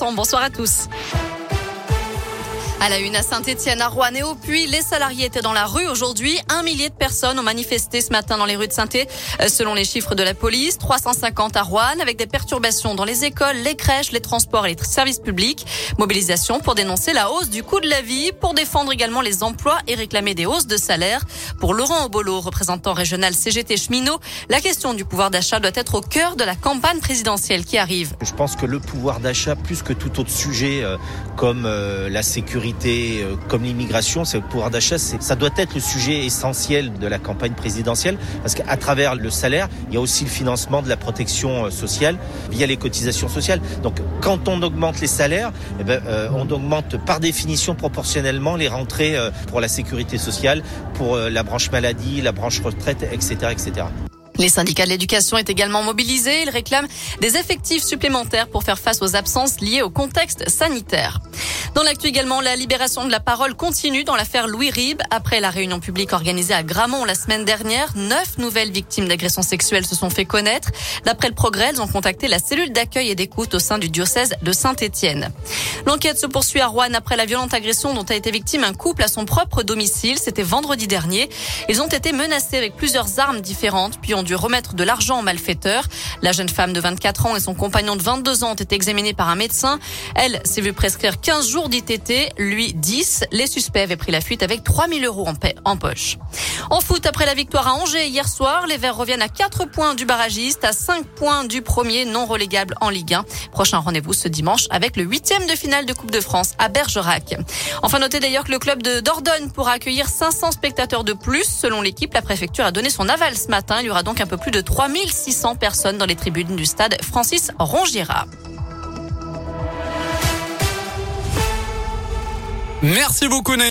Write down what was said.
Bonsoir à tous. À la une à Saint-Etienne, à Rouen et au Puy, les salariés étaient dans la rue aujourd'hui. Un millier de personnes ont manifesté ce matin dans les rues de saint euh, selon les chiffres de la police. 350 à Rouen, avec des perturbations dans les écoles, les crèches, les transports et les services publics. Mobilisation pour dénoncer la hausse du coût de la vie, pour défendre également les emplois et réclamer des hausses de salaire. Pour Laurent Obolo, représentant régional CGT Cheminot, la question du pouvoir d'achat doit être au cœur de la campagne présidentielle qui arrive. Je pense que le pouvoir d'achat, plus que tout autre sujet, euh, comme euh, la sécurité, euh, comme l'immigration, c'est le pouvoir d'achat, ça doit être le sujet essentiel de la campagne présidentielle, parce qu'à travers le salaire, il y a aussi le financement de la protection euh, sociale via les cotisations sociales. Donc, quand on augmente les salaires, eh ben, euh, on augmente par définition proportionnellement les rentrées pour la sécurité sociale, pour la branche maladie, la branche retraite, etc., etc. Les syndicats de l'éducation est également mobilisés. Ils réclament des effectifs supplémentaires pour faire face aux absences liées au contexte sanitaire. Dans l'actu également, la libération de la parole continue dans l'affaire Louis Rib. Après la réunion publique organisée à Gramont la semaine dernière, neuf nouvelles victimes d'agressions sexuelles se sont fait connaître. D'après le progrès, elles ont contacté la cellule d'accueil et d'écoute au sein du diocèse de Saint-Étienne. L'enquête se poursuit à Rouen après la violente agression dont a été victime un couple à son propre domicile. C'était vendredi dernier. Ils ont été menacés avec plusieurs armes différentes, puis ont dû remettre de l'argent aux malfaiteurs. La jeune femme de 24 ans et son compagnon de 22 ans ont été examinés par un médecin. Elle s'est vue prescrire 15 jours d'ITT, lui 10. Les suspects avaient pris la fuite avec 3000 euros en, en poche. En foot, après la victoire à Angers hier soir, les Verts reviennent à 4 points du barragiste, à 5 points du premier non relégable en Ligue 1. Prochain rendez-vous ce dimanche avec le huitième de finale de Coupe de France à Bergerac. Enfin, notez d'ailleurs que le club de Dordogne pourra accueillir 500 spectateurs de plus. Selon l'équipe, la préfecture a donné son aval ce matin. Il y aura donc un peu plus de 3600 personnes dans les tribunes du stade Francis Rongira. Merci beaucoup,